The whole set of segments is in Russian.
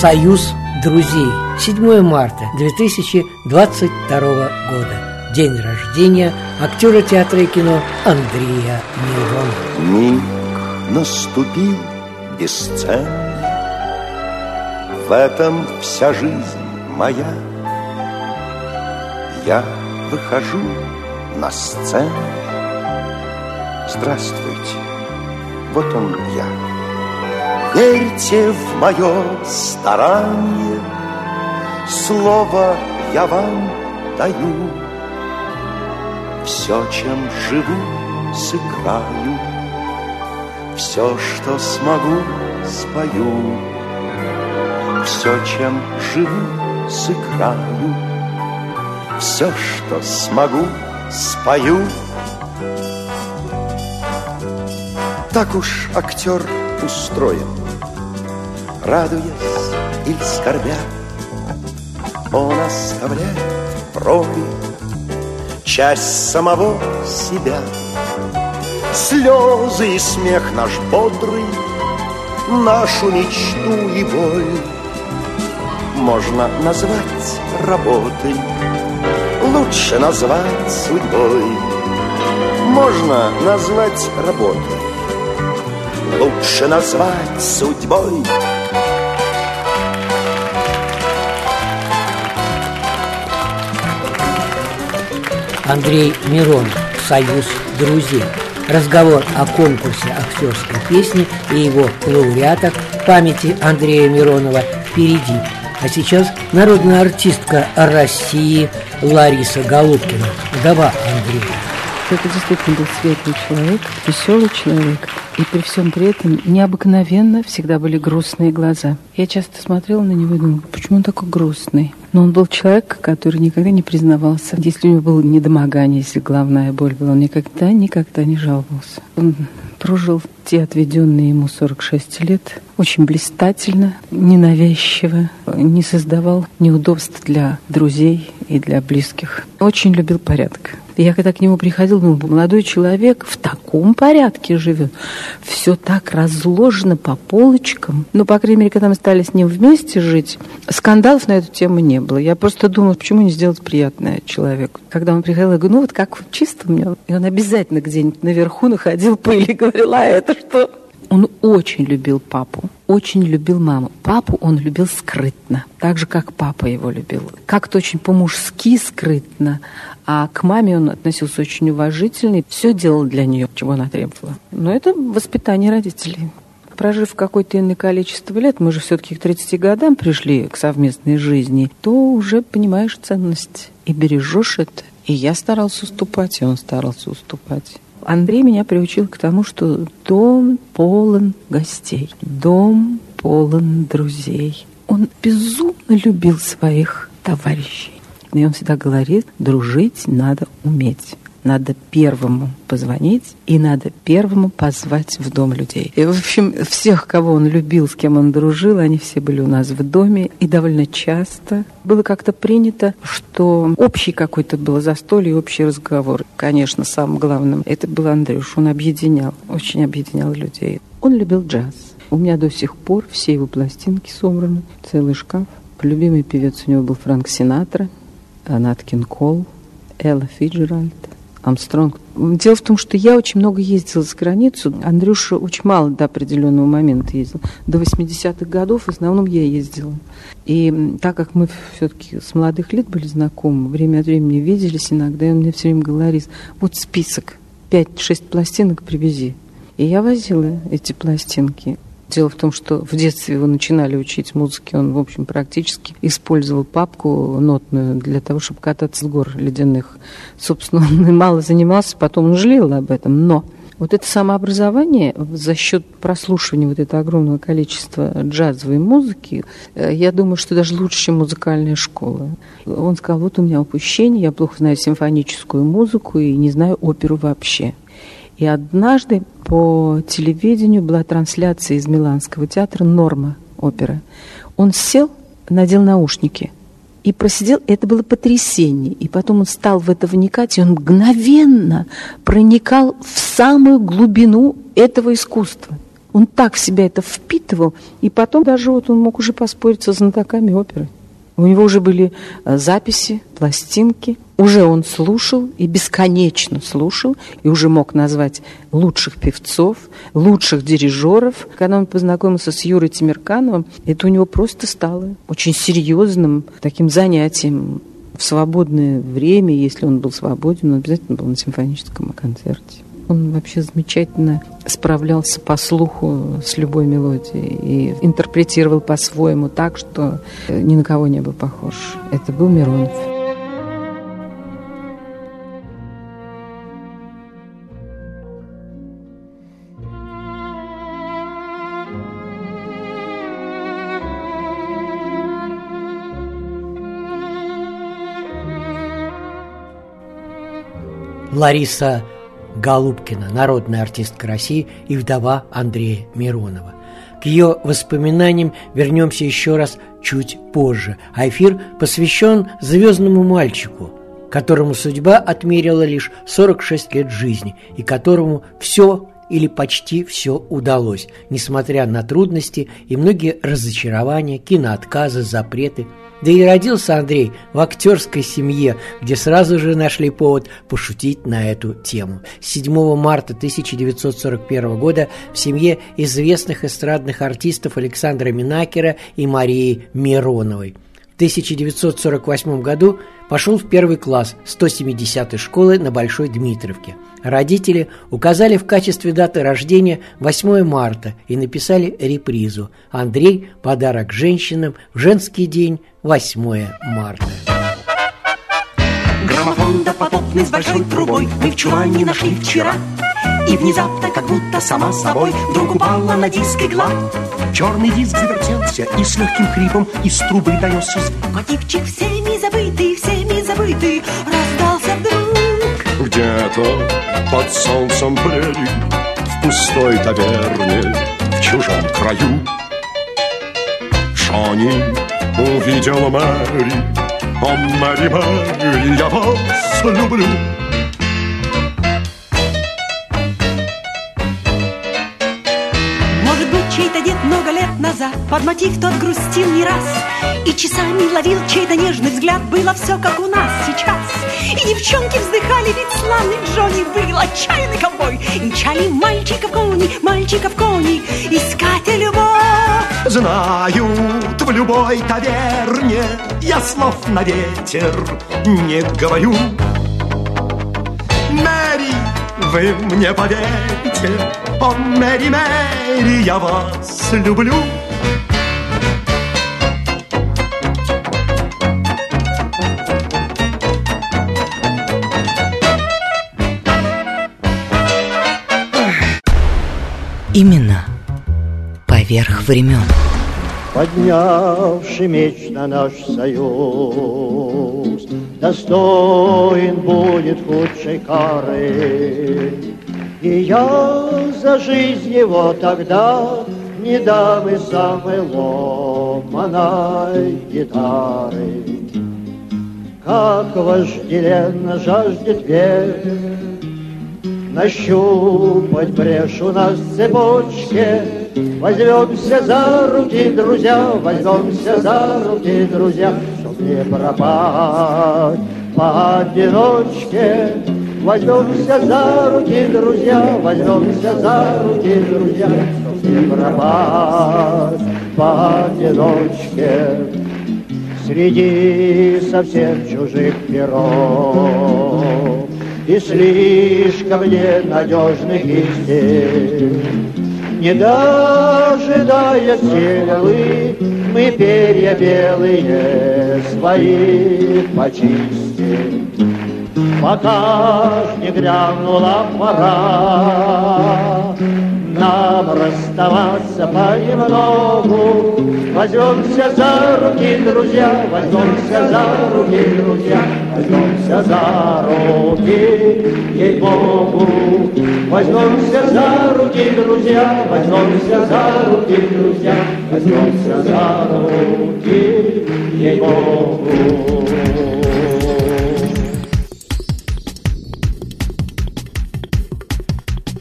Союз друзей. 7 марта 2022 года. День рождения актера театра и кино Андрея Миронова. Миг наступил бесценный В этом вся жизнь моя Я выхожу на сцену Здравствуйте, вот он я Верьте в мое старание. Слово я вам даю. Все, чем живу, сыграю. Все, что смогу, спою. Все, чем живу, сыграю. Все, что смогу, спою. Так уж актер устроен Радуясь или скорбя Он оставляет проби Часть самого себя. Слезы и смех наш бодрый Нашу мечту и боль Можно назвать работой Лучше назвать судьбой. Можно назвать работой Лучше назвать судьбой Андрей Миронов. Союз друзей. Разговор о конкурсе актерской песни и его лауреатах памяти Андрея Миронова впереди. А сейчас народная артистка России Лариса Голубкина. Вдова Андрея. Это действительно был светлый человек, веселый человек. И при всем при этом необыкновенно всегда были грустные глаза. Я часто смотрела на него и думала, почему он такой грустный? Но он был человек, который никогда не признавался. Если у него было недомогание, если головная боль была, он никогда, никогда не жаловался. Он прожил те отведенные ему 46 лет очень блистательно, ненавязчиво, не создавал неудобств для друзей и для близких. Очень любил порядок. Я когда к нему приходил, думал, молодой человек в таком порядке живет. Все так разложено по полочкам. Ну, по крайней мере, когда мы стали с ним вместе жить, скандалов на эту тему не было. Я просто думала, почему не сделать приятное человеку. Когда он приходил, я говорю, ну вот как чисто меня. И он обязательно где-нибудь наверху находил пыль и говорил, а это что? Он очень любил папу, очень любил маму. Папу он любил скрытно, так же, как папа его любил. Как-то очень по-мужски скрытно, а к маме он относился очень уважительно и все делал для нее, чего она требовала. Но это воспитание родителей. Прожив какое-то иное количество лет, мы же все-таки к 30 годам пришли к совместной жизни, то уже понимаешь ценность и бережешь это. И я старался уступать, и он старался уступать. Андрей меня приучил к тому, что дом полон гостей, дом полон друзей. Он безумно любил своих товарищей. И он всегда говорит, дружить надо уметь. Надо первому позвонить и надо первому позвать в дом людей. И, в общем, всех, кого он любил, с кем он дружил, они все были у нас в доме. И довольно часто было как-то принято, что общий какой-то был застолье, общий разговор. Конечно, самым главным это был Андрюш. Он объединял, очень объединял людей. Он любил джаз. У меня до сих пор все его пластинки собраны, целый шкаф. Любимый певец у него был Франк Синатра, Нат Кин Кол, Элла Фиджеральд. Амстронг. Дело в том, что я очень много ездила за границу. Андрюша очень мало до определенного момента ездил. До 80-х годов в основном я ездила. И так как мы все-таки с молодых лет были знакомы, время от времени виделись иногда, и он мне все время говорит, вот список, 5-6 пластинок привези. И я возила эти пластинки. Дело в том, что в детстве его начинали учить музыке, он, в общем, практически использовал папку нотную для того, чтобы кататься с гор ледяных. Собственно, он мало занимался, потом он жалел об этом, но Вот это самообразование за счет прослушивания вот этого огромного количества джазовой музыки, э, я думаю, что даже лучше, чем музыкальная школа. Он сказал, вот у меня упущение, я плохо знаю симфоническую музыку и не знаю оперу вообще. И однажды по телевидению была трансляция из Миланского театра «Норма» опера. Он сел, надел наушники – и просидел, это было потрясение. И потом он стал в это вникать, и он мгновенно проникал в самую глубину этого искусства. Он так себя это впитывал, и потом даже вот он мог уже поспорить со знатоками оперы. У него уже были э, записи, пластинки. Уже он слушал и бесконечно слушал, и уже мог назвать лучших певцов, лучших дирижеров. Когда он познакомился с Юрой Тимиркановым, это у него просто стало очень серьезным таким занятием. В свободное время, если он был свободен, он обязательно был на симфоническом концерте. Он вообще замечательно справлялся по слуху с любой мелодией и интерпретировал по-своему так, что ни на кого не был похож. Это был Миронов. Лариса Голубкина, народная артистка России и вдова Андрея Миронова. К ее воспоминаниям вернемся еще раз чуть позже, а эфир посвящен звездному мальчику, которому судьба отмерила лишь 46 лет жизни и которому все или почти все удалось, несмотря на трудности и многие разочарования, киноотказы, запреты – да и родился Андрей в актерской семье, где сразу же нашли повод пошутить на эту тему. 7 марта 1941 года в семье известных эстрадных артистов Александра Минакера и Марии Мироновой. В 1948 году пошел в первый класс 170-й школы на Большой Дмитровке. Родители указали в качестве даты рождения 8 марта и написали репризу «Андрей. Подарок женщинам в женский день 8 марта». Граммофон допотопный с большой трубой Мы в чулане нашли вчера И внезапно, как будто сама собой Вдруг упала на диск игла Черный диск завертелся И с легким хрипом из трубы донесся Мотивчик всеми забытый, всеми забытый Где-то под солнцем прерий В пустой таверне В чужом краю. Шони увидел Мэри О, Мэри, Мэри, я вас люблю. Может быть, чей-то дед много лет назад Под мотив тот грустил не раз И часами ловил чей-то нежный взгляд Было все как у нас сейчас И девчонки вздыхали, ведь славный Джонни Был отчаянный ковбой. И мчали мальчиков кони, мальчиков кони Искать любовь. Знают в любой таверне Я слов на ветер не говорю. Мэри, вы мне поверьте О, Мэри, Мэри, я вас люблю Именно поверх времен. поднявший меч на наш союз, достоин будет худшей кары. И я за жизнь его тогда не дам и самой ломаной гитары. Как вожделенно жаждет век Нащупать брешь у нас в цепочке Возьмемся за руки, друзья, возьмемся за руки, друзья, Чтоб не пропасть поодиночке. Возьмемся за руки, друзья, возьмемся за руки, друзья, Чтоб не пропасть поодиночке. Среди совсем чужих миров И слишком ненадежных истин не дожидая стрелы, мы перья белые свои почистим. пока не грянула пора. Нам расставаться понемногу, возьмемся за руки, друзья, возьмемся за руки, друзья, возьмемся за руки, ей-богу. Возьмемся за руки, друзья, возьмемся за руки, друзья, возьмемся за руки, ей-богу.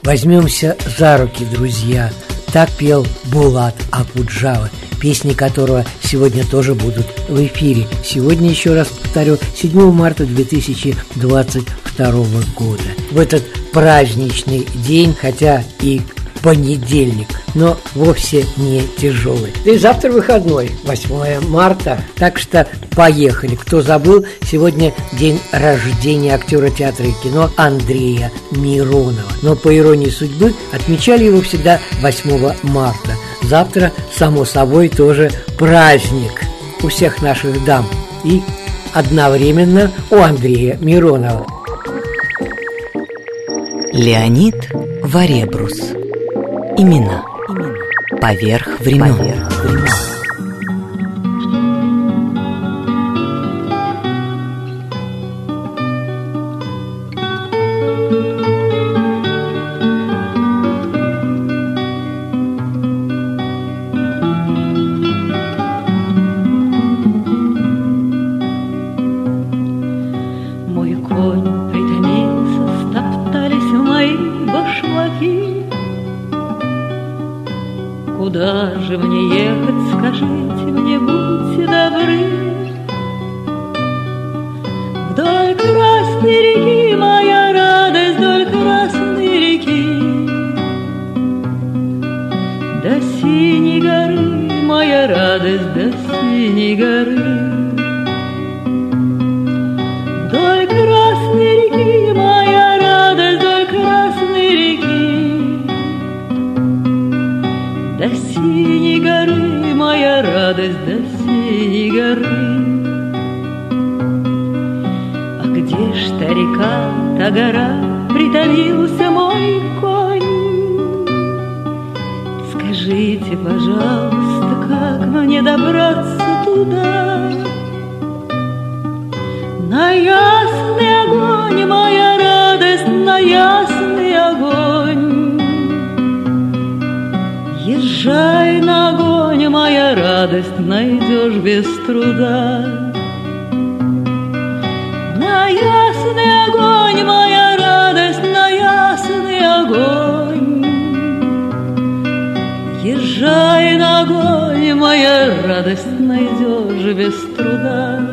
Возьмемся за руки, друзья. Так пел Булат Акуджава, песни которого сегодня тоже будут в эфире. Сегодня, еще раз повторю, 7 марта 2022 года. В этот праздничный день, хотя и понедельник, но вовсе не тяжелый. Да и завтра выходной, 8 марта, так что поехали. Кто забыл, сегодня день рождения актера театра и кино Андрея Миронова. Но по иронии судьбы отмечали его всегда 8 марта. Завтра, само собой, тоже праздник у всех наших дам и одновременно у Андрея Миронова. Леонид Варебрус Имена. Поверх времен. Поверх времен. отравился мой конь. Скажите, пожалуйста, как мне добраться туда? На ясный огонь, моя радость, на ясный огонь. Езжай на огонь, моя радость, найдешь без труда. Езжай ногой, моя радость найдешь без труда.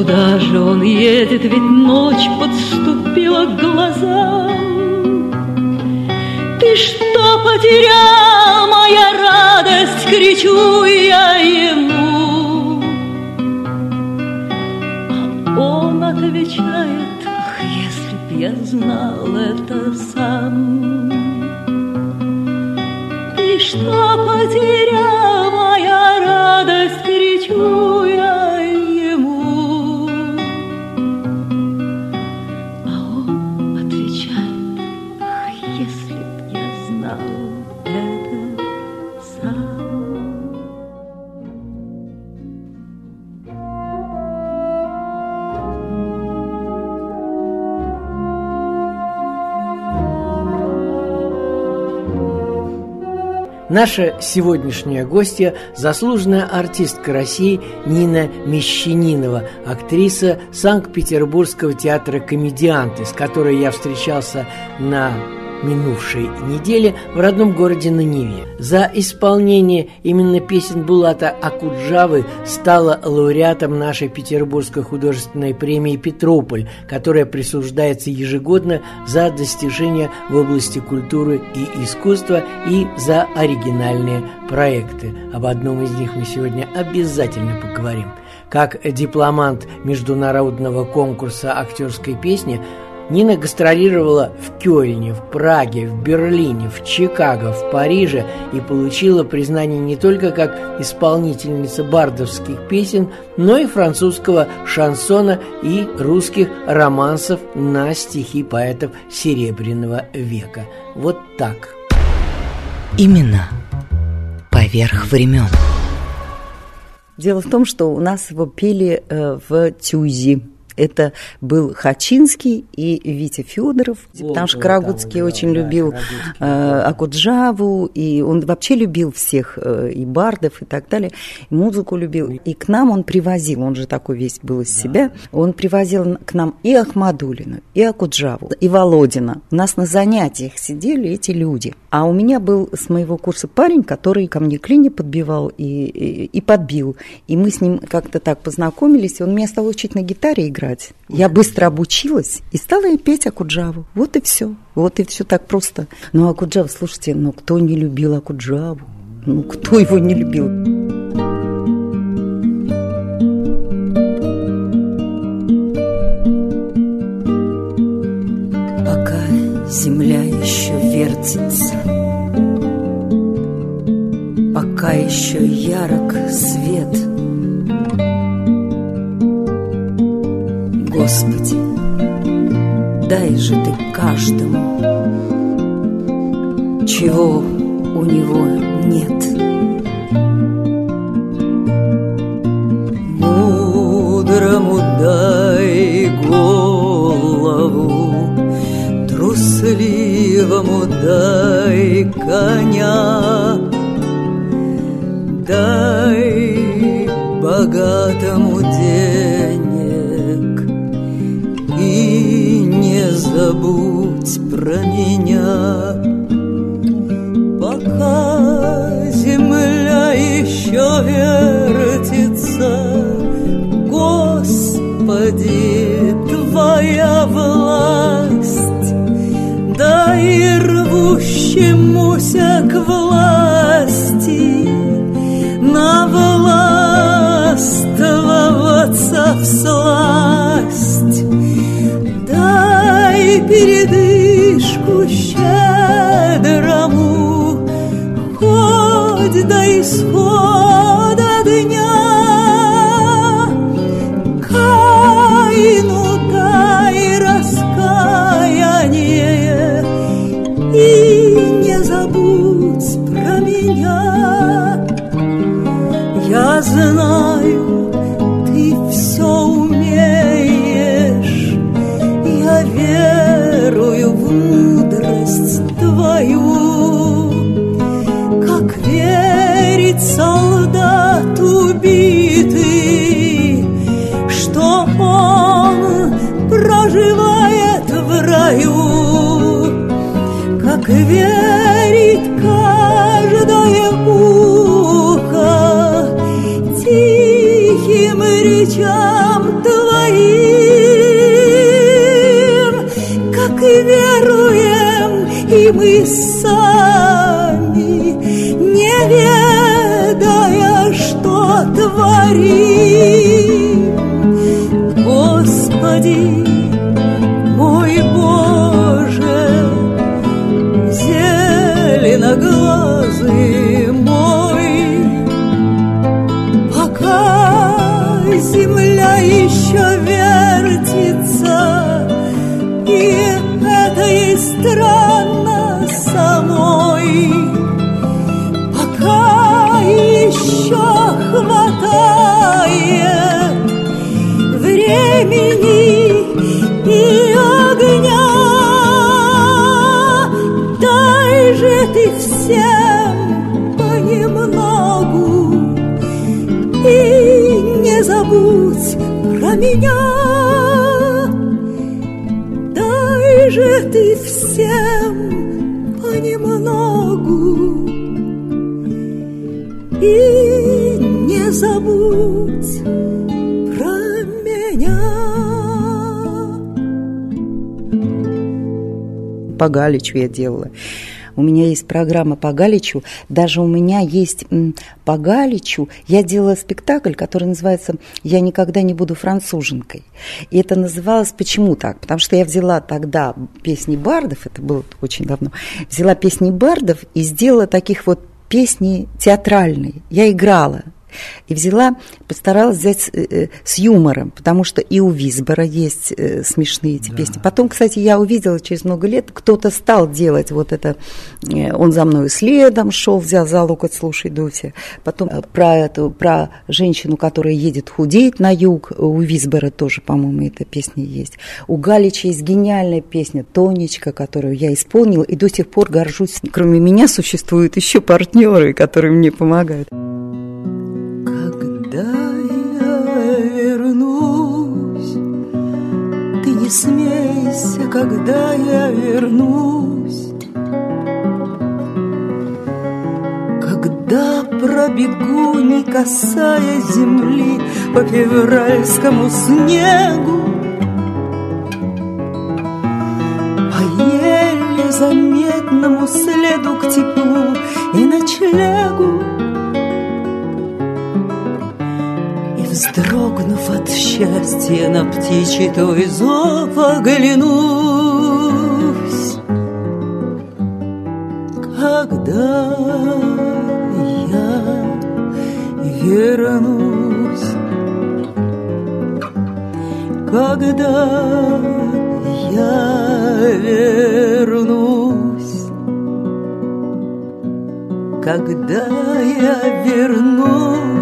Куда же он едет, ведь ночь подступила к глазам. Ты что потерял, моя радость, кричу я ему. А он отвечает, я знал это сам. Ты что потерял, Наша сегодняшняя гостья – заслуженная артистка России Нина Мещанинова, актриса Санкт-Петербургского театра «Комедианты», с которой я встречался на минувшей неделе в родном городе на Неве. За исполнение именно песен Булата Акуджавы стала лауреатом нашей Петербургской художественной премии «Петрополь», которая присуждается ежегодно за достижения в области культуры и искусства и за оригинальные проекты. Об одном из них мы сегодня обязательно поговорим. Как дипломант международного конкурса актерской песни – Нина гастролировала в Кёльне, в Праге, в Берлине, в Чикаго, в Париже и получила признание не только как исполнительница бардовских песен, но и французского шансона и русских романсов на стихи поэтов Серебряного века. Вот так. Именно поверх времен. Дело в том, что у нас его пели э, в Тюзи это был Хачинский и Витя Федоров, О, потому что Карагутский да, очень да, любил э, Акуджаву, и он вообще любил всех, э, и бардов, и так далее, и музыку любил. И к нам он привозил, он же такой весь был из да. себя, он привозил к нам и Ахмадулина, и Акуджаву, и Володина. У нас на занятиях сидели эти люди. А у меня был с моего курса парень, который ко мне клини подбивал и, и, и подбил. И мы с ним как-то так познакомились, и он меня стал учить на гитаре играть играть. Я быстро обучилась и стала петь Акуджаву. Вот и все. Вот и все так просто. Ну, Акуджава, слушайте, ну кто не любил Акуджаву? Ну, кто его не любил? Пока земля еще вертится, Пока еще ярок свет — Господи, дай же ты каждому, чего у него нет. Мудрому дай голову, трусливому дай коня, дай богатому день забудь про меня, пока земля еще вертится, Господи, Хоть до верит каждое ухо тихим речам веруем и мы сами, не ведая, что творим. Господи, времени и огня. Дай же ты всем понемногу и не забудь про меня. Дай же ты всем По Галичу я делала. У меня есть программа по Галичу. Даже у меня есть по Галичу. Я делала спектакль, который называется «Я никогда не буду француженкой». И это называлось почему так? Потому что я взяла тогда песни бардов, это было очень давно, взяла песни бардов и сделала таких вот песни театральные. Я играла и взяла, постаралась взять э, э, с юмором, потому что и у Висбора есть э, смешные эти да. песни. Потом, кстати, я увидела через много лет, кто-то стал делать вот это, он за мной следом шел, взял за локоть, слушай, Дуся. Потом про эту, про женщину, которая едет худеть на юг, у Висбора тоже, по-моему, эта песня есть. У Галича есть гениальная песня «Тонечка», которую я исполнила, и до сих пор горжусь. Кроме меня существуют еще партнеры, которые мне помогают. Не смейся, когда я вернусь. Когда пробегу, не касая земли, по февральскому снегу, по еле заметному следу к теплу и ночлегу, Вздрогнув от счастья на птичий той зов оглянусь. Когда я вернусь? Когда я вернусь? Когда я вернусь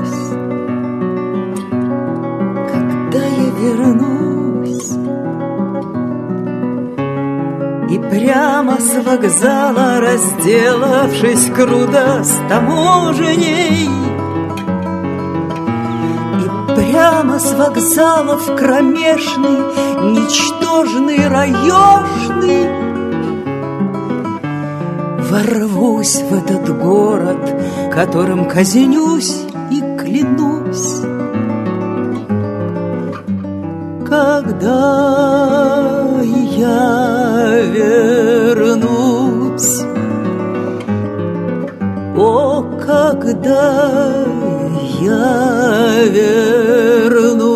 прямо с вокзала, разделавшись круто с таможеней И прямо с вокзала в кромешный, ничтожный, раешный Ворвусь в этот город, которым казнюсь когда я вернусь.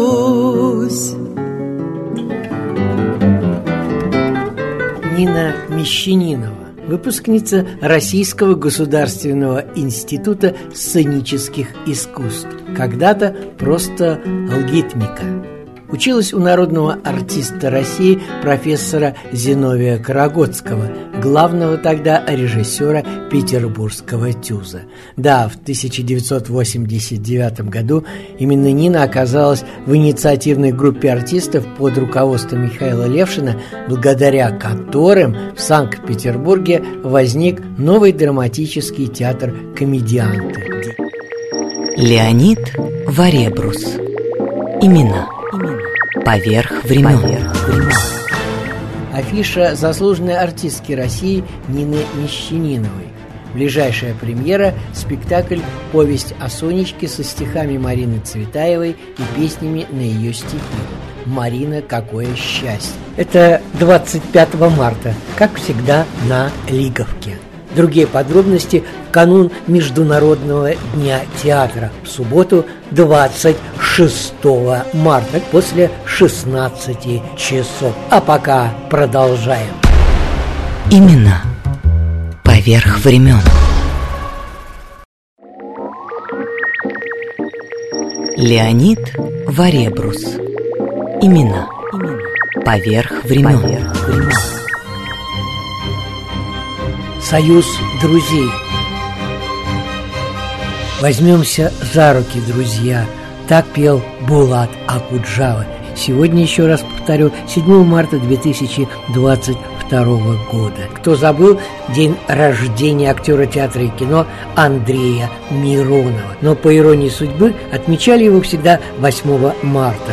Нина Мещанинова выпускница Российского государственного института сценических искусств, когда-то просто алгитмика. Училась у народного артиста России профессора Зиновия Карагодского, главного тогда режиссера петербургского ТЮЗа. Да, в 1989 году именно Нина оказалась в инициативной группе артистов под руководством Михаила Левшина, благодаря которым в Санкт-Петербурге возник новый драматический театр «Комедианты». Леонид Варебрус. Имена – Поверх времен. Поверх времен. Афиша заслуженной артистки России Нины Мещаниновой. Ближайшая премьера – спектакль «Повесть о Сонечке» со стихами Марины Цветаевой и песнями на ее стихи. «Марина, какое счастье!» Это 25 марта, как всегда, на Лиговке. Другие подробности в канун Международного дня театра в субботу 26 марта после 16 часов. А пока продолжаем. Именно поверх времен. Леонид Варебрус. Имена. Поверх времен. Поверх времен. Союз друзей. Возьмемся за руки, друзья. Так пел Булат Акуджава. Сегодня, еще раз повторю, 7 марта 2022 года. Кто забыл, день рождения актера театра и кино Андрея Миронова. Но по иронии судьбы отмечали его всегда 8 марта.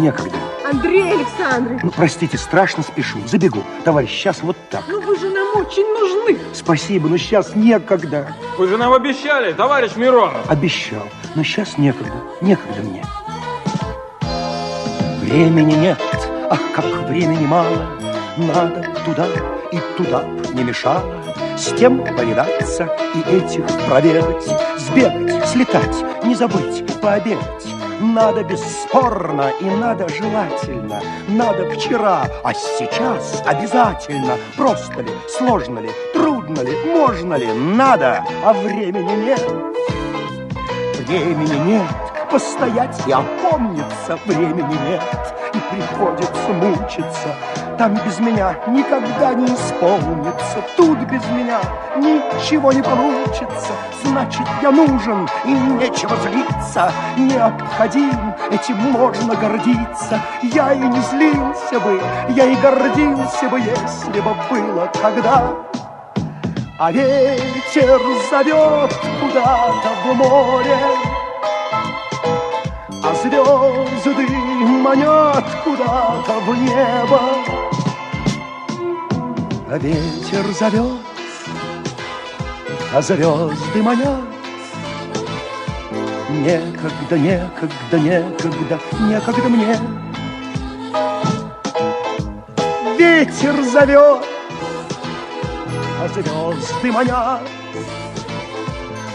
Некогда. Андрей Александрович. Ну, простите, страшно спешу. Забегу. Товарищ, сейчас вот так. Ну, вы же нам очень нужны. Спасибо, но сейчас некогда. Вы же нам обещали, товарищ Миронов. Обещал, но сейчас некогда. Некогда мне. Времени нет, ах, как времени мало. Надо туда и туда не мешало. С тем повидаться и этих проведать, Сбегать, слетать, не забыть пообедать. Надо бесспорно и надо желательно, Надо вчера, а сейчас обязательно. Просто ли, сложно ли, трудно ли, можно ли, надо, а времени нет. Времени нет, постоять и опомниться времени нет. И приходится мучиться, там без меня никогда не исполнится. Тут без меня ничего не получится. Значит, я нужен, и нечего злиться. Необходим, этим можно гордиться. Я и не злился бы, я и гордился бы, если бы было когда. А ветер зовет куда-то в море, А звезды манят куда-то в небо. А ветер зовет, а звезды манят. Некогда, некогда, некогда, некогда мне. Ветер зовет, а звезды манят.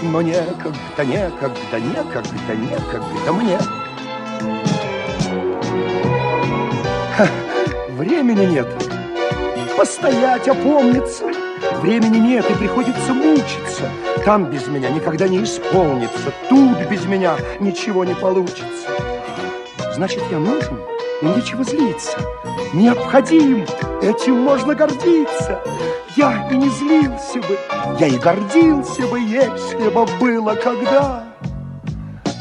Но некогда, некогда, некогда, некогда мне. Ха, времени нет. Постоять, опомниться. Времени нет, и приходится мучиться. Там без меня никогда не исполнится. Тут без меня ничего не получится. Значит, я нужен, и нечего злиться. Необходим, этим можно гордиться. Я и не злился бы, я и гордился бы, если бы было когда.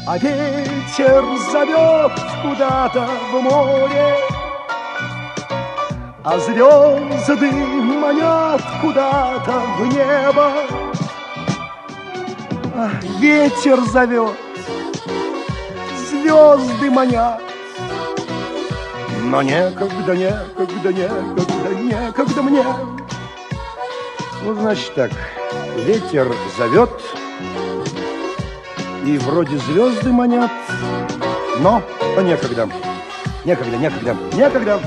А ветер зовет куда-то в море, А звезды манят куда-то в небо. А ветер зовет, звезды манят, но некогда, некогда, некогда, некогда мне. Ну, значит так, ветер зовет, и вроде звезды манят, но, некогда, некогда, некогда, некогда,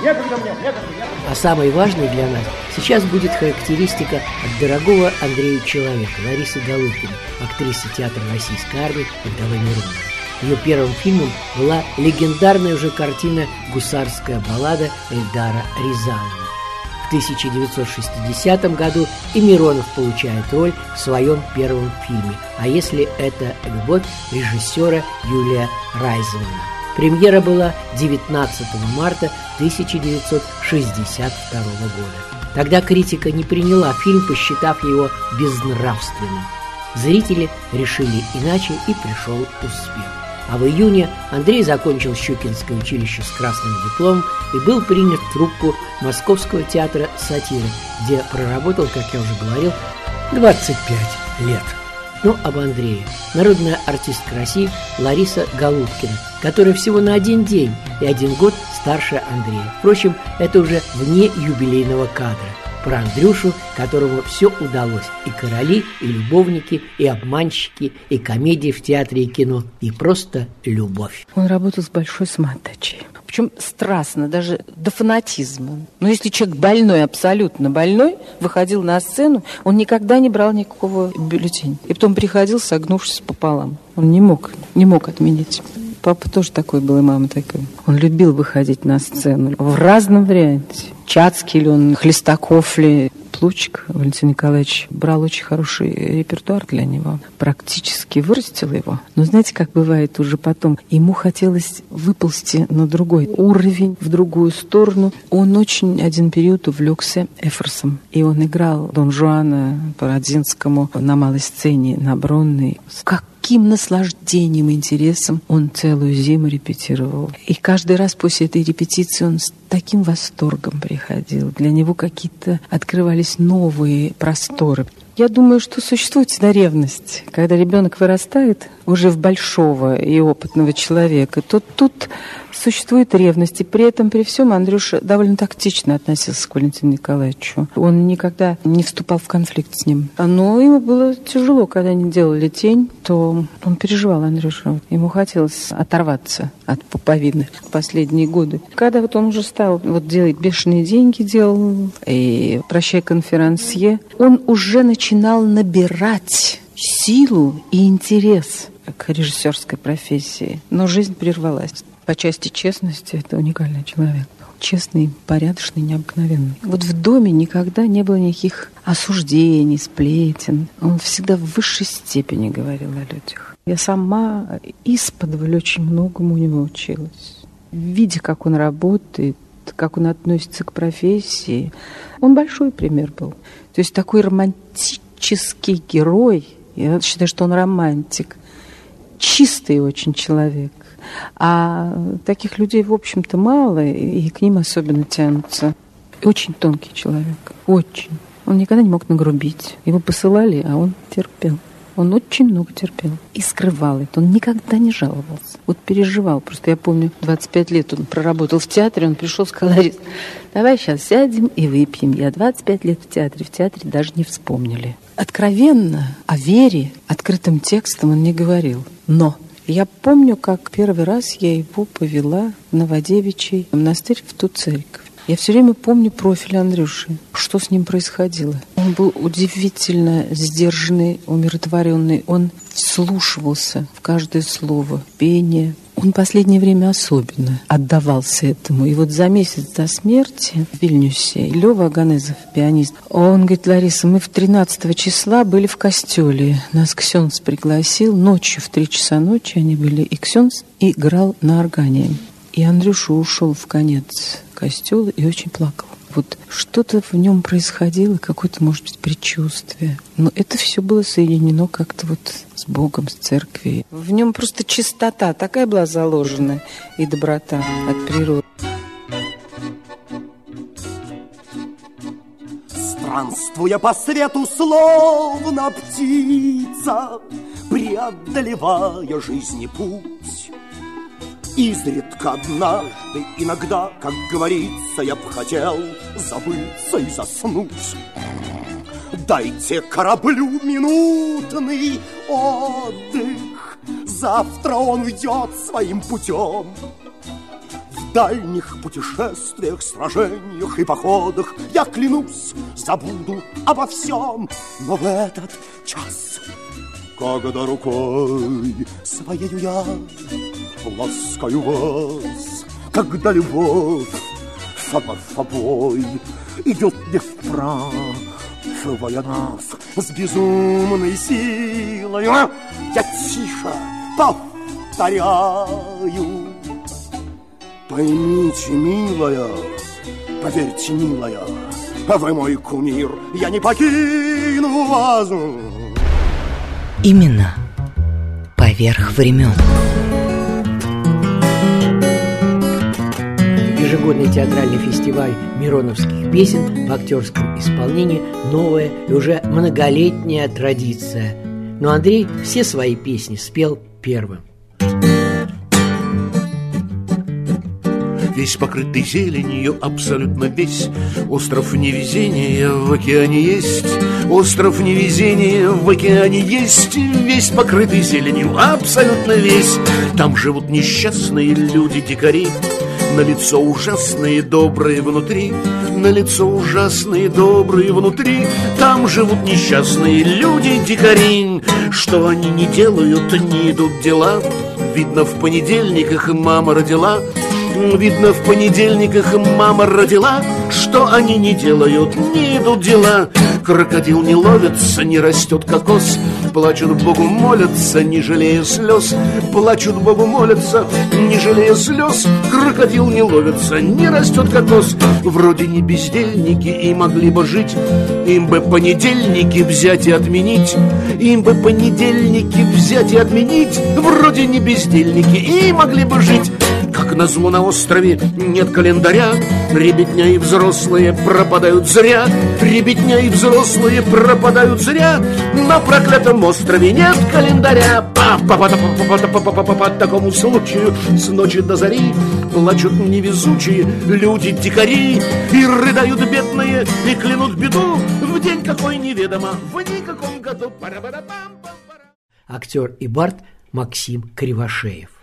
некогда мне, некогда, некогда. А самой важной для нас сейчас будет характеристика от дорогого Андрея Человека, Ларисы Голубкиной, актрисы театра Российской армии Вдовы Мироновой. Ее первым фильмом была легендарная уже картина «Гусарская баллада» Эльдара Рязанова. В 1960 году и Миронов получает роль в своем первом фильме «А если это любовь» режиссера Юлия Райзмана. Премьера была 19 марта 1962 года. Тогда критика не приняла фильм, посчитав его безнравственным. Зрители решили иначе и пришел успех. А в июне Андрей закончил Щукинское училище с красным дипломом и был принят в труппу Московского театра «Сатиры», где проработал, как я уже говорил, 25 лет. Ну, об Андрее. Народная артистка России Лариса Голубкина, которая всего на один день и один год старше Андрея. Впрочем, это уже вне юбилейного кадра про Андрюшу, которому все удалось. И короли, и любовники, и обманщики, и комедии в театре и кино, и просто любовь. Он работал с большой самоотдачей. Причем страстно, даже до фанатизма. Но если человек больной, абсолютно больной, выходил на сцену, он никогда не брал никакого бюллетеня. И потом приходил, согнувшись пополам. Он не мог, не мог отменить. Папа тоже такой был, и мама такой. Он любил выходить на сцену в разном варианте. Чацкий ли он, Хлестаков ли, Плучик Валентин Николаевич брал очень хороший репертуар для него, практически вырастил его. Но знаете, как бывает уже потом, ему хотелось выползти на другой уровень, в другую сторону. Он очень один период увлекся Эфорсом, и он играл Дон Жуана по Родзинскому на малой сцене, на Бронной. Как каким наслаждением и интересом он целую зиму репетировал. И каждый раз после этой репетиции он с таким восторгом приходил. Для него какие-то открывались новые просторы. Я думаю, что существует всегда ревность. Когда ребенок вырастает уже в большого и опытного человека, то тут существует ревность. И при этом, при всем, Андрюша довольно тактично относился к Валентину Николаевичу. Он никогда не вступал в конфликт с ним. Но ему было тяжело, когда они делали тень, то он переживал, Андрюша. Ему хотелось оторваться от пуповины в последние годы. Когда вот он уже стал вот делать бешеные деньги, делал, и «Прощай, конферансье», он уже начинал набирать силу и интерес к режиссерской профессии. Но жизнь прервалась. По части честности это уникальный человек. Честный, порядочный, необыкновенный. Вот в доме никогда не было никаких осуждений, сплетен. Он всегда в высшей степени говорил о людях. Я сама из-под очень многому у него училась. Видя, как он работает, как он относится к профессии, он большой пример был. То есть такой романтический герой, я считаю, что он романтик, чистый очень человек. А таких людей, в общем-то, мало, и к ним особенно тянутся. Очень тонкий человек, очень. Он никогда не мог нагрубить. Его посылали, а он терпел. Он очень много терпел и скрывал это. Он никогда не жаловался. Вот переживал. Просто я помню, 25 лет он проработал в театре, он пришел, сказал, Ларис, давай сейчас сядем и выпьем. Я 25 лет в театре, в театре даже не вспомнили. Откровенно о вере открытым текстом он не говорил. Но я помню, как первый раз я его повела в Новодевичий монастырь в ту церковь. Я все время помню профиль Андрюши, что с ним происходило. Он был удивительно сдержанный, умиротворенный. Он вслушивался в каждое слово, пение, он последнее время особенно отдавался этому. И вот за месяц до смерти в Вильнюсе Лева Аганезов, пианист, он говорит, Лариса, мы в 13 числа были в костеле. Нас Ксенс пригласил. Ночью в 3 часа ночи они были. И Ксенс играл на органе. И Андрюша ушел в конец костела и очень плакал вот что-то в нем происходило, какое-то, может быть, предчувствие. Но это все было соединено как-то вот с Богом, с церковью. В нем просто чистота такая была заложена и доброта от природы. Странствуя по свету, словно птица, Преодолевая жизни путь, Изредка однажды, иногда, как говорится, я б хотел забыться и заснуть. Дайте кораблю минутный отдых, Завтра он уйдет своим путем. В дальних путешествиях, сражениях и походах Я клянусь, забуду обо всем, Но в этот час, когда рукой своею я ласкаю вас, когда любовь сама собой идет не вправо, нас с безумной силой. Я тише повторяю. Поймите, милая, поверьте, милая, вы мой кумир, я не покину вас. Именно поверх времен. Ежегодный театральный фестиваль мироновских песен в актерском исполнении. Новая и уже многолетняя традиция. Но Андрей все свои песни спел первым. Весь покрытый зеленью, абсолютно весь. Остров невезения в океане есть. Остров невезения в океане есть. Весь покрытый зеленью, абсолютно весь. Там живут несчастные люди-дикари на лицо ужасные, добрые внутри На лицо ужасные, добрые внутри. Там живут несчастные люди, дикари Что они не делают, не идут дела. Видно, в понедельниках мама родила Видно, в понедельниках мама родила, что они не делают, не идут дела. Крокодил не ловится, не растет кокос, Плачут Богу, молятся, не жалея слез, Плачут Богу, молятся, не жалея слез. Крокодил не ловится, не растет кокос. Вроде не бездельники и могли бы жить, Им бы понедельники взять и отменить, Им бы понедельники взять и отменить, Вроде не бездельники и могли бы жить назло на острове. Нет календаря Ребятня и взрослые пропадают зря. Ребятня и взрослые пропадают зря. На проклятом острове нет календаря. Такому случаю с ночи до зари Плачут невезучие люди-дикари И рыдают бедные, и клянут беду В день какой неведомо, в никаком году. Актер и бард Максим Кривошеев.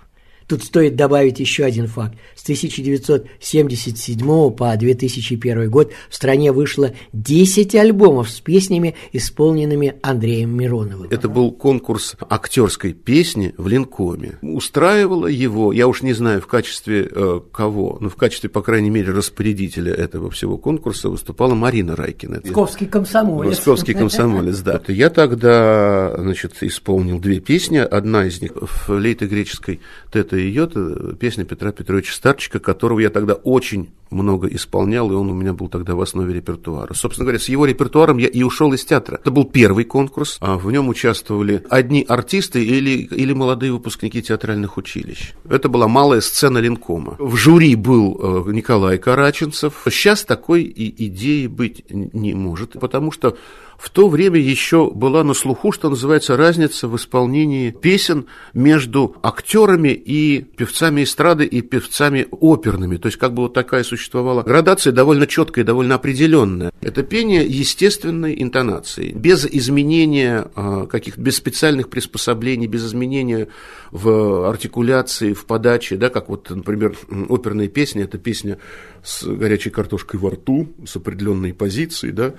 Тут стоит добавить еще один факт. С 1977 по 2001 год в стране вышло 10 альбомов с песнями, исполненными Андреем Мироновым. Это был конкурс актерской песни в Линкоме. Устраивало его, я уж не знаю в качестве э, кого, но в качестве, по крайней мере, распорядителя этого всего конкурса выступала Марина Райкина. Московский комсомолец. Московский комсомолец, да. Я тогда, значит, исполнил две песни. Одна из них в лейто-греческой «Тета и Йота», песня Петра Петровича Старчика, которого я тогда очень много исполнял, и он у меня был тогда в основе репертуара. Собственно говоря, с его репертуаром я и ушел из театра. Это был первый конкурс, а в нем участвовали одни артисты или, или молодые выпускники театральных училищ. Это была малая сцена Линкома. В жюри был э, Николай Караченцев. Сейчас такой и идеи быть не может, потому что в то время еще была на слуху, что называется, разница в исполнении песен между актерами и певцами эстрады и певцами оперными. То есть как бы вот такая существовала градация довольно четкая, довольно определенная. Это пение естественной интонации, без изменения э, каких-то, без специальных приспособлений, без изменения в артикуляции, в подаче, да, как вот, например, оперная песня, это песня с горячей картошкой во рту, с определенной позицией, да,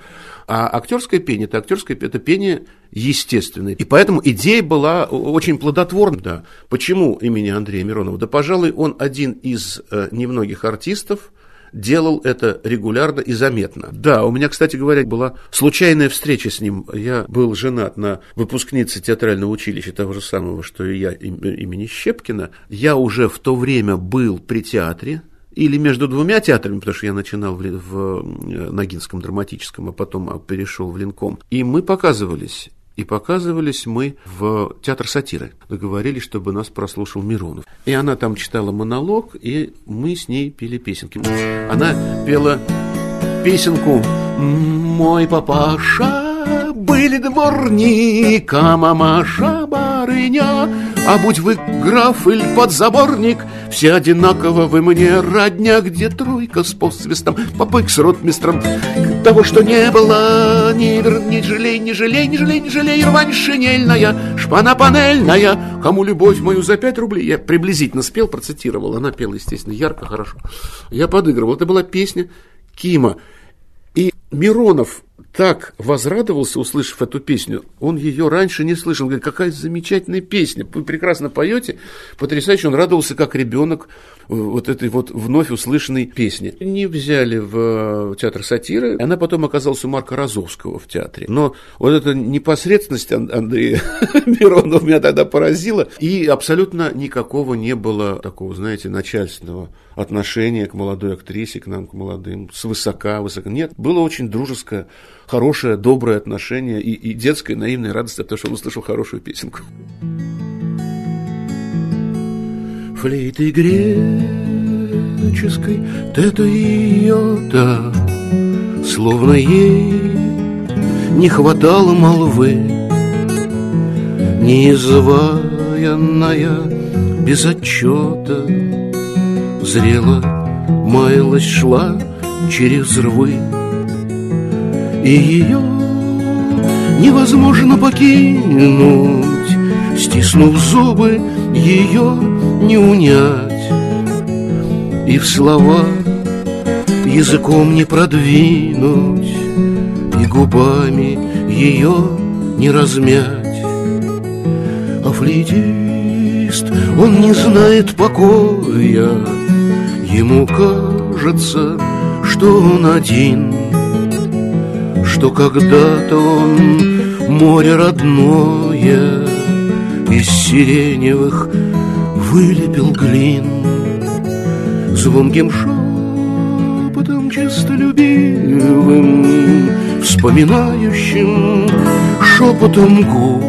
а актерское пение, это актерское это пение естественное. И поэтому идея была очень плодотворна. Да. Почему имени Андрея Миронова? Да, пожалуй, он один из э, немногих артистов, делал это регулярно и заметно. Да, у меня, кстати говоря, была случайная встреча с ним. Я был женат на выпускнице театрального училища того же самого, что и я, имени Щепкина. Я уже в то время был при театре, или между двумя театрами, потому что я начинал в, в э, Ногинском драматическом, а потом перешел в Линком. И мы показывались. И показывались мы в театр сатиры. Договорились, чтобы нас прослушал Миронов. И она там читала монолог, и мы с ней пели песенки. Она пела песенку «Мой папаша были дворник, а мамаша барыня, а будь вы граф или подзаборник, все одинаково вы мне родня, где тройка с посвистом, попык с ротмистром. Того, что не было, ни, ни жалей, ни жалей, ни жалей, ни жалей, рвань шинельная, шпана панельная, кому любовь мою за пять рублей. Я приблизительно спел, процитировал, она пела, естественно, ярко, хорошо. Я подыгрывал, это была песня Кима. И Миронов так возрадовался, услышав эту песню. Он ее раньше не слышал. Говорит, какая замечательная песня. Вы прекрасно поете. Потрясающе. Он радовался, как ребенок вот этой вот вновь услышанной песни. Не взяли в э, театр сатиры. Она потом оказалась у Марка Розовского в театре. Но вот эта непосредственность Андрея Миронова меня тогда поразила. И абсолютно никакого не было такого, знаете, начальственного отношения к молодой актрисе, к нам, к молодым, свысока, высоко. Нет, было очень дружеское хорошее, доброе отношение и, и детская наивная радость от того, что он услышал хорошую песенку. Флейты греческой, тета и йота, Словно ей не хватало молвы, Неизваянная без отчета, Зрела, маялась, шла через рвы. И ее невозможно покинуть. Стиснув зубы, ее не унять. И в слова языком не продвинуть И губами ее не размять. А флейтист, он не знает покоя. Ему кажется, что он один — что когда-то он море родное Из сиреневых вылепил глин. Звонким шепотом честолюбивым Вспоминающим шепотом губ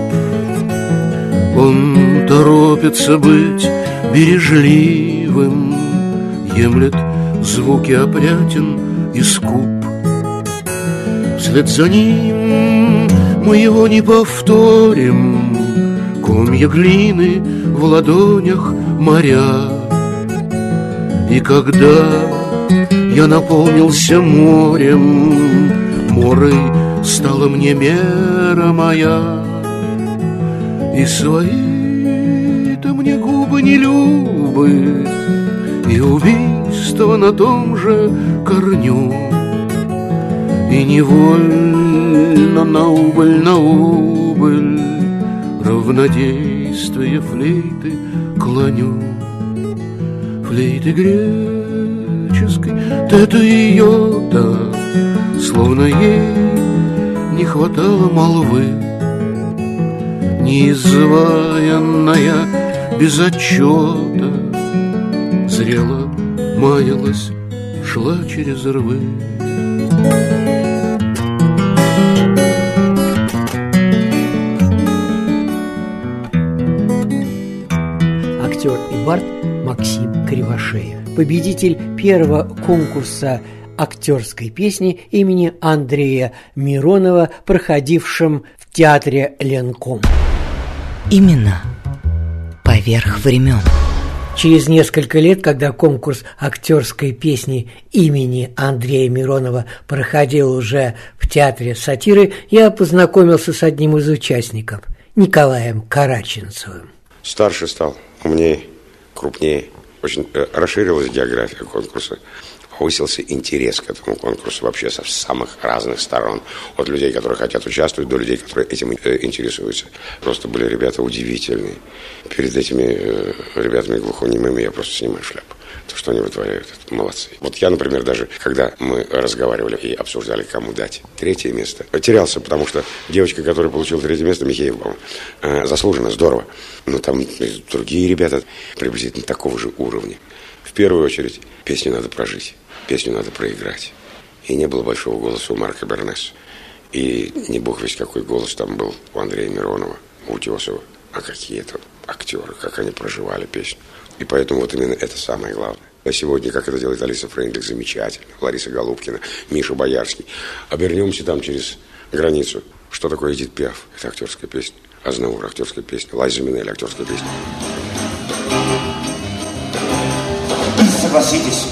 Он торопится быть бережливым Отъемлет звуки опрятен и скуп Вслед за ним мы его не повторим. Комья глины в ладонях моря. И когда я наполнился морем Морой стала мне мера моя. И свои-то мне губы не любы И убийство на том же корню И невольно на убыль, на убыль Равнодействие флейты клоню. Флейты греческой, это ее-то Словно ей не хватало молвы. Неизваянная без отчета Зрела, маялась, шла через рвы Актер и бард Максим Кривошеев Победитель первого конкурса актерской песни имени Андрея Миронова, проходившем в театре Ленком. Именно поверх времен. Через несколько лет, когда конкурс актерской песни имени Андрея Миронова проходил уже в театре сатиры, я познакомился с одним из участников, Николаем Караченцевым. Старше стал, умнее, крупнее. Очень э, расширилась география конкурса повысился интерес к этому конкурсу вообще со самых разных сторон. От людей, которые хотят участвовать, до людей, которые этим э, интересуются. Просто были ребята удивительные. Перед этими э, ребятами глухонемыми я просто снимаю шляпу. То, что они вытворяют, это молодцы. Вот я, например, даже, когда мы разговаривали и обсуждали, кому дать третье место, потерялся, потому что девочка, которая получила третье место, Михеев, по э, заслуженно, здорово. Но там другие ребята приблизительно такого же уровня. В первую очередь, песню надо прожить песню надо проиграть. И не было большого голоса у Марка Бернес. И не бог весь какой голос там был у Андрея Миронова, у Утесова. А какие это актеры, как они проживали песню. И поэтому вот именно это самое главное. А сегодня, как это делает Алиса Фрейндлих, замечательно. Лариса Голубкина, Миша Боярский. Обернемся там через границу. Что такое Эдит Пиаф? Это актерская песня. Азнаур, актерская песня. Лайза Минелли, актерская песня. Согласитесь,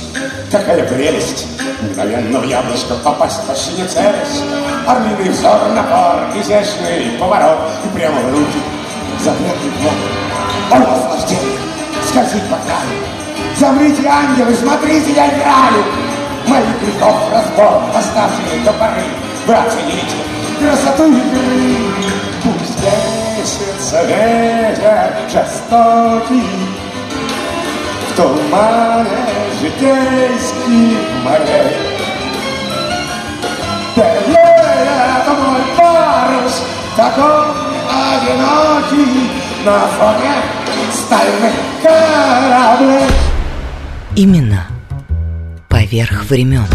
Такая прелесть, мгновенно в яблочко попасть почти не целясь. Орлиный взор, напор, изящный поворот и прямо в руки запретный плод. Он наслаждение, скользит по краю. Замрите, ангелы, смотрите, я играю. Моих грехов разбор, поставьте до поры. Вы оцените красоту игры. Пусть бесится ветер жестокий, в тумане житейских морей. Белее мой парус, такой одинокий на фоне стальных кораблей. Именно поверх времен.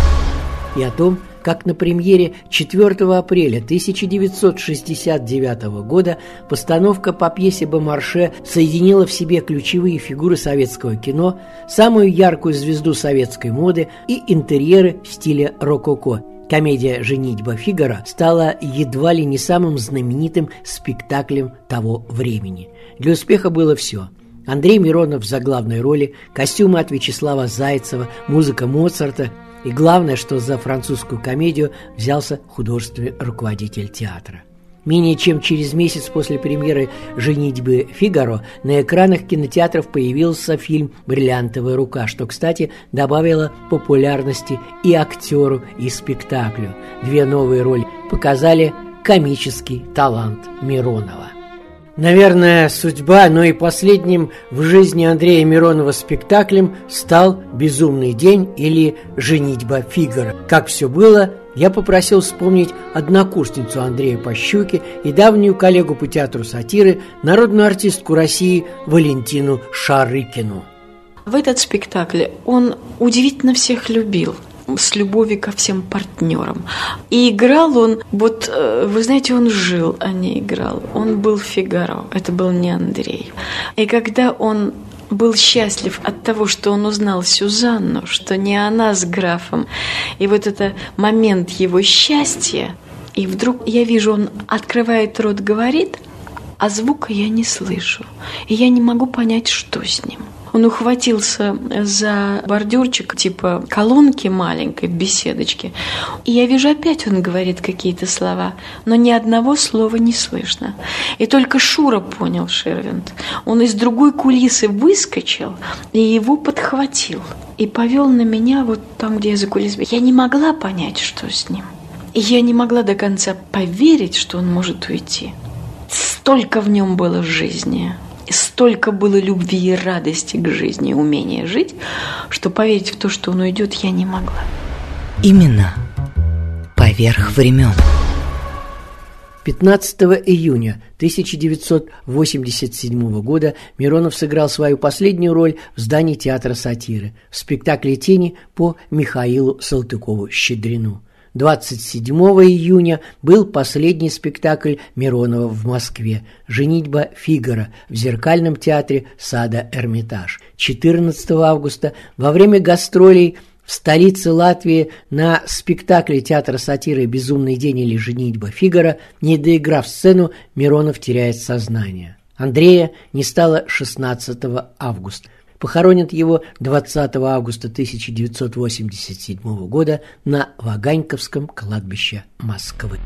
И о том, как на премьере 4 апреля 1969 года постановка по пьесе Бомарше соединила в себе ключевые фигуры советского кино, самую яркую звезду советской моды и интерьеры в стиле рококо. Комедия «Женитьба Фигара» стала едва ли не самым знаменитым спектаклем того времени. Для успеха было все – Андрей Миронов за главной роли, костюмы от Вячеслава Зайцева, музыка Моцарта – и главное, что за французскую комедию взялся художественный руководитель театра. Менее чем через месяц после премьеры «Женитьбы Фигаро» на экранах кинотеатров появился фильм «Бриллиантовая рука», что, кстати, добавило популярности и актеру, и спектаклю. Две новые роли показали комический талант Миронова. Наверное, судьба, но и последним в жизни Андрея Миронова спектаклем стал «Безумный день» или «Женитьба Фигара». Как все было, я попросил вспомнить однокурсницу Андрея Пощуки и давнюю коллегу по театру сатиры, народную артистку России Валентину Шарыкину. В этот спектакль он удивительно всех любил – с любовью ко всем партнерам. И играл он, вот, э, вы знаете, он жил, а не играл. Он был Фигаро, это был не Андрей. И когда он был счастлив от того, что он узнал Сюзанну, что не она с графом. И вот это момент его счастья, и вдруг я вижу, он открывает рот, говорит, а звука я не слышу. И я не могу понять, что с ним. Он ухватился за бордюрчик, типа колонки маленькой в беседочке. И я вижу, опять он говорит какие-то слова, но ни одного слова не слышно. И только Шура понял Шервинд. Он из другой кулисы выскочил и его подхватил. И повел на меня вот там, где я за кулисами. Я не могла понять, что с ним. И я не могла до конца поверить, что он может уйти. Столько в нем было жизни, столько было любви и радости к жизни, умения жить, что поверить в то, что он уйдет, я не могла. Именно поверх времен. 15 июня 1987 года Миронов сыграл свою последнюю роль в здании театра сатиры в спектакле «Тени» по Михаилу Салтыкову-Щедрину. 27 июня был последний спектакль Миронова в Москве «Женитьба Фигара» в зеркальном театре сада «Эрмитаж». 14 августа во время гастролей в столице Латвии на спектакле театра сатиры «Безумный день» или «Женитьба Фигара», не доиграв сцену, Миронов теряет сознание. Андрея не стало 16 августа. Похоронят его 20 августа 1987 года на Ваганьковском кладбище Москвы.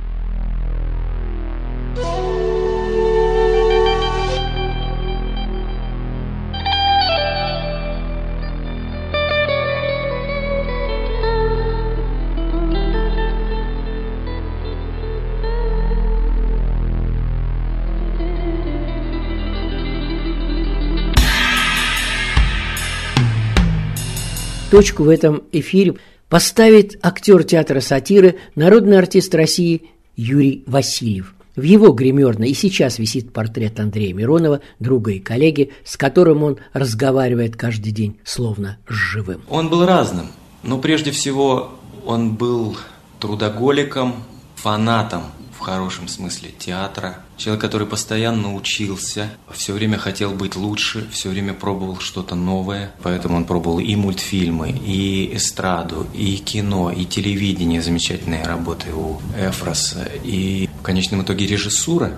Точку в этом эфире поставит актер театра сатиры, народный артист России Юрий Васильев. В его гримерной и сейчас висит портрет Андрея Миронова, друга и коллеги, с которым он разговаривает каждый день, словно с живым. Он был разным, но прежде всего он был трудоголиком, фанатом хорошем смысле театра. Человек, который постоянно учился, все время хотел быть лучше, все время пробовал что-то новое. Поэтому он пробовал и мультфильмы, и эстраду, и кино, и телевидение. Замечательные работы у Эфроса. И в конечном итоге режиссура.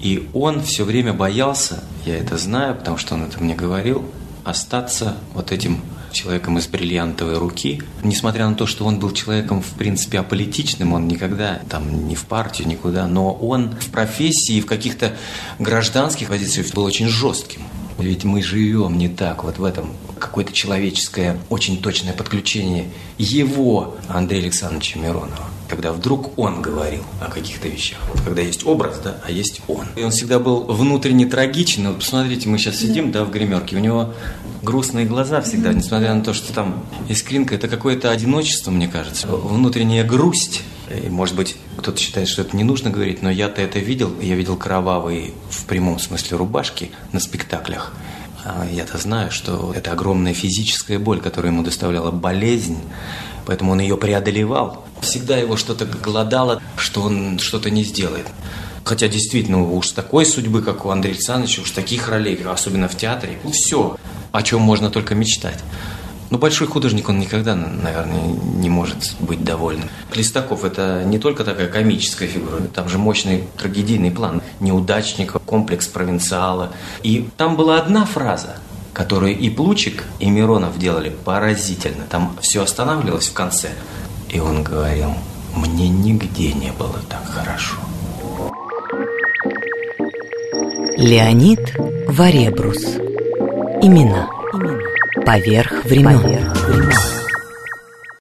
И он все время боялся, я это знаю, потому что он это мне говорил, остаться вот этим человеком из бриллиантовой руки. Несмотря на то, что он был человеком, в принципе, аполитичным, он никогда там не в партию, никуда, но он в профессии, в каких-то гражданских позициях был очень жестким. Ведь мы живем не так, вот в этом какое-то человеческое, очень точное подключение его, Андрея Александровича Миронова когда вдруг он говорил о каких-то вещах. Вот когда есть образ, да, а есть он. И он всегда был внутренне трагичен. Вот посмотрите, мы сейчас сидим, да, в гримерке, у него грустные глаза всегда, несмотря на то, что там искринка, это какое-то одиночество, мне кажется, внутренняя грусть. И, может быть, кто-то считает, что это не нужно говорить, но я-то это видел. Я видел кровавые, в прямом смысле, рубашки на спектаклях. А я-то знаю, что это огромная физическая боль, которая ему доставляла болезнь, поэтому он ее преодолевал. Всегда его что-то голодало, что он что-то не сделает. Хотя действительно уж такой судьбы, как у Андрея Александровича, уж таких ролей, особенно в театре, ну все, о чем можно только мечтать. Но большой художник, он никогда, наверное, не может быть довольным. Клистаков – это не только такая комическая фигура, там же мощный трагедийный план. Неудачника, комплекс провинциала. И там была одна фраза, которую и Плучик, и Миронов делали поразительно. Там все останавливалось в конце. И он говорил, мне нигде не было так хорошо. Леонид Варебрус. Имена. Поверх времен. Поверх времен.